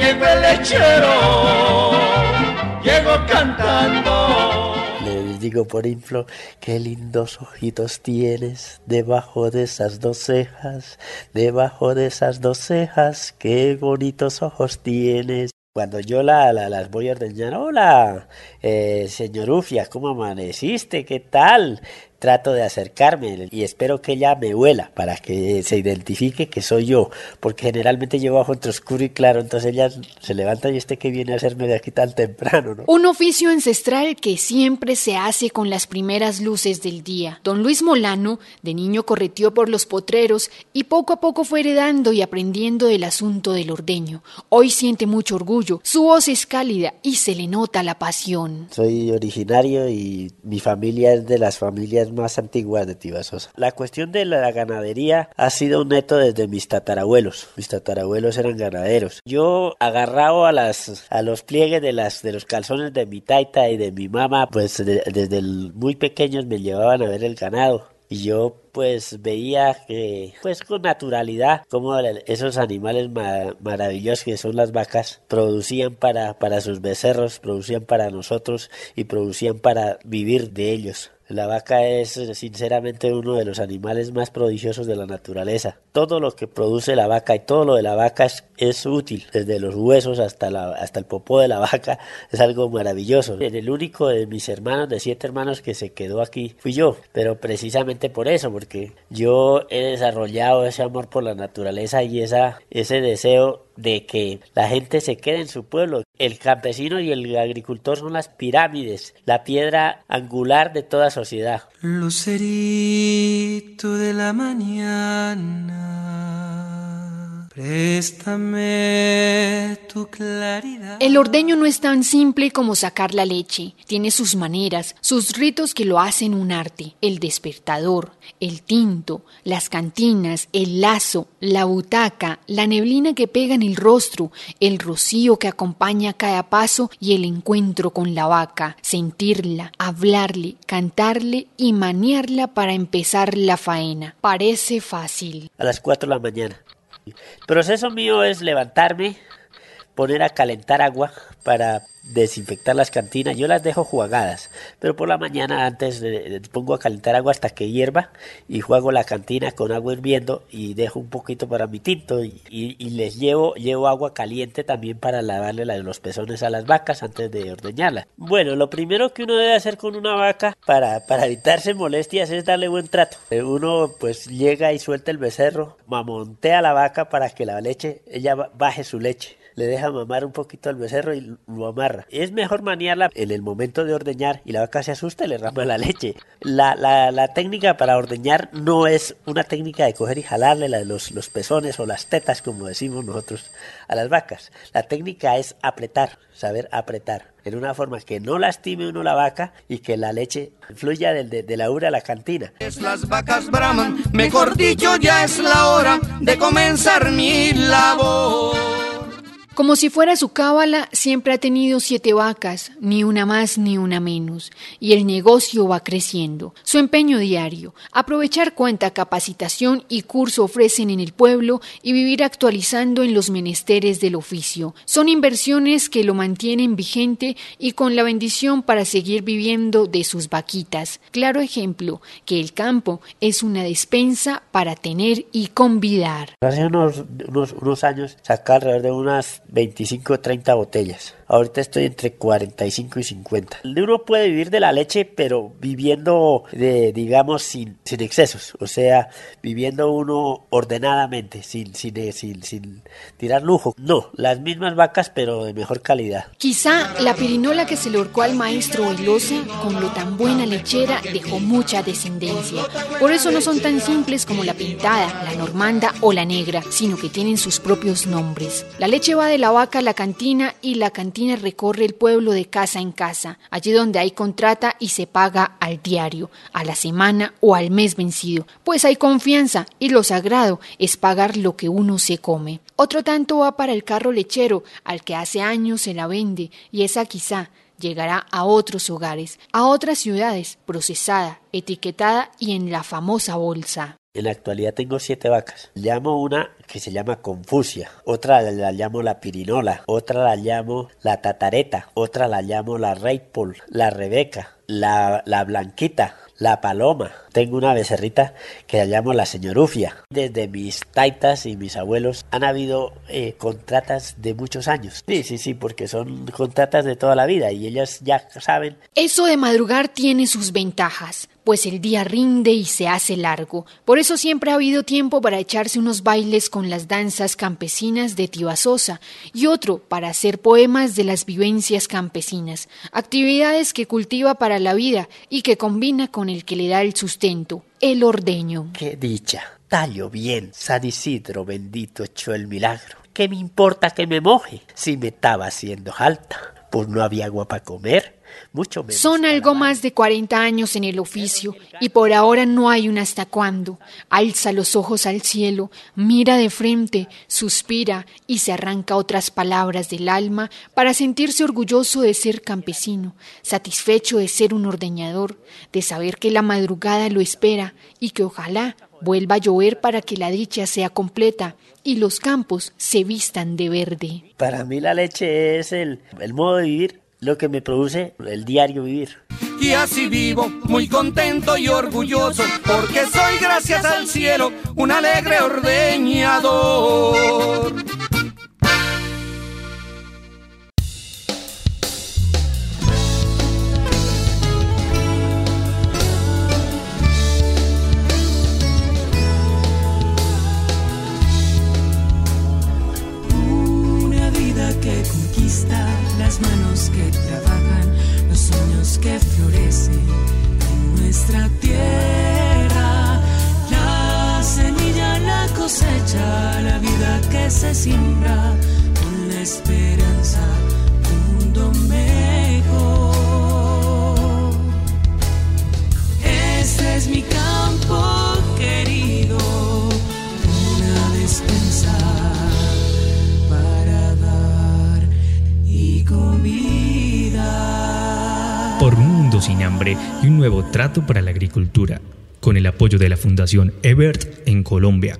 llegó el lechero, llegó cantando. Les digo por ejemplo, qué lindos ojitos tienes debajo de esas dos cejas, debajo de esas dos cejas, qué bonitos ojos tienes. Cuando yo la, las voy a ordeñar, hola, eh, señor Ufia, ¿cómo amaneciste? ¿Qué tal? Trato de acercarme y espero que ella me huela para que se identifique que soy yo, porque generalmente llevo bajo entre oscuro y claro, entonces ella se levanta y este que viene a hacerme de aquí tan temprano, ¿no? Un oficio ancestral que siempre se hace con las primeras luces del día. Don Luis Molano, de niño correteó por los potreros y poco a poco fue heredando y aprendiendo del asunto del ordeño. Hoy siente mucho orgullo, su voz es cálida y se le nota la pasión. Soy originario y mi familia es de las familias más antiguas de Tibasosa. La cuestión de la ganadería ha sido un neto desde mis tatarabuelos. Mis tatarabuelos eran ganaderos. Yo agarrado a las a los pliegues de las de los calzones de mi taita y de mi mamá, pues desde muy pequeños me llevaban a ver el ganado y yo pues veía que pues con naturalidad como esos animales maravillosos que son las vacas producían para para sus becerros, producían para nosotros y producían para vivir de ellos. La vaca es sinceramente uno de los animales más prodigiosos de la naturaleza. Todo lo que produce la vaca y todo lo de la vaca es, útil, desde los huesos hasta, la, hasta el popó de la vaca, es algo maravilloso. El único de mis hermanos, de siete hermanos que se quedó aquí, fui yo, pero precisamente por eso, yo he desarrollado ese amor por la naturaleza y ese deseo de que la gente se quede en su pueblo. El campesino y el agricultor son las pirámides, la piedra angular de toda sociedad. Lucerito de la mañana, préstame tu claridad. El ordeño no es tan simple como sacar la leche. Tiene sus maneras, sus ritos que lo hacen un arte. El despertador, el tinto, las cantinas, el lazo, la butaca, la neblina que pega en el rostro, el rocío que acompaña cada paso y el encuentro con la vaca, sentirla, hablarle, cantarle y maniarla para empezar la faena. Parece fácil. A las 4 de la mañana. Proceso mío es levantarme, poner a calentar agua para desinfectar las cantinas. Yo las dejo jugadas, pero por la mañana antes de, pongo a calentar agua hasta que hierva y juego la cantina con agua hirviendo y dejo un poquito para mi tinto y, les llevo, llevo agua caliente también para lavarle los pezones a las vacas antes de ordeñarlas. Bueno, lo primero que uno debe hacer con una vaca para, para evitarse molestias es darle buen trato. Uno pues llega y suelta el becerro, mamontea la vaca para que la leche, ella baje su leche le deja mamar un poquito al becerro y lo amarra. Es mejor maniarla en el momento de ordeñar y la vaca se asusta y le rama la leche. La, la, la técnica para ordeñar no es una técnica de coger y jalarle los, los pezones o las tetas, como decimos nosotros, a las vacas. La técnica es apretar, saber apretar en una forma que no lastime uno la vaca y que la leche fluya de, la ura a la cantina. Las vacas braman, mejor dicho, ya es la hora de comenzar mi labor. Como si fuera su cábala, siempre ha tenido siete vacas, ni una más ni una menos, y el negocio va creciendo. Su empeño diario, aprovechar cuanta capacitación y curso ofrecen en el pueblo y vivir actualizando en los menesteres del oficio. Son inversiones que lo mantienen vigente y con la bendición para seguir viviendo de sus vaquitas. Claro ejemplo, que el campo es una despensa para tener y convidar. Hace unos, unos, unos años sacar de unas 25 o 30 botellas. Ahorita estoy entre 45 y 50. Uno puede vivir de la leche, pero viviendo, de, digamos, sin, sin excesos. O sea, viviendo uno ordenadamente, sin, sin, sin, tirar lujo. No, las mismas vacas, pero de mejor calidad. Quizá la pirinola que se le horcó al maestro Velosa, con lo tan buena lechera, dejó mucha descendencia. Por eso no son tan simples como la pintada, la normanda o la negra, sino que tienen sus propios nombres. La leche va de la vaca a la cantina y la cantina recorre el pueblo de casa en casa, allí donde hay contrata y se paga al diario, a la semana o al mes vencido, pues hay confianza y lo sagrado es pagar lo que uno se come. Otro tanto va para el carro lechero, al que hace años se la vende, y esa quizá llegará a otros hogares, a otras ciudades, procesada, etiquetada y en la famosa bolsa. En la actualidad tengo siete vacas. Llamo una que se llama Confusia, otra la llamo la Pirinola, otra la llamo la Tatareta, otra la llamo la Raypol, la Rebeca, la, la Blanquita, la paloma. Tengo una becerrita que la llamo la señorufia. Desde mis taitas y mis abuelos han habido eh, contratas de muchos años. Sí, sí, sí, porque son contratas de toda la vida y ellas ya saben. Eso de madrugar tiene sus ventajas pues el día rinde y se hace largo. Por eso siempre ha habido tiempo para echarse unos bailes con las danzas campesinas de Tibasosa y otro para hacer poemas de las vivencias campesinas, actividades que cultiva para la vida y que combina con el que le da el sustento, el ordeño. ¡Qué dicha! Tallo bien, San Isidro bendito echó el milagro. ¿Qué me importa que me moje si me estaba haciendo alta? Pues no había agua para comer son algo más de 40 años en el oficio y por ahora no hay un hasta cuándo. Alza los ojos al cielo, mira de frente, suspira y se arranca otras palabras del alma para sentirse orgulloso de ser campesino, satisfecho de ser un ordeñador, de saber que la madrugada lo espera y que ojalá vuelva a llover para que la dicha sea completa y los campos se vistan de verde. Para mí la leche es el, el modo de vivir lo que me produce el diario vivir. Y así vivo, muy contento y orgulloso, porque soy, gracias al cielo, un alegre ordeñador. Se siembra con la esperanza de un mundo mejor. Este es mi campo querido, una despensa para dar y comida. Por un mundo sin hambre y un nuevo trato para la agricultura, con el apoyo de la Fundación Ebert en Colombia.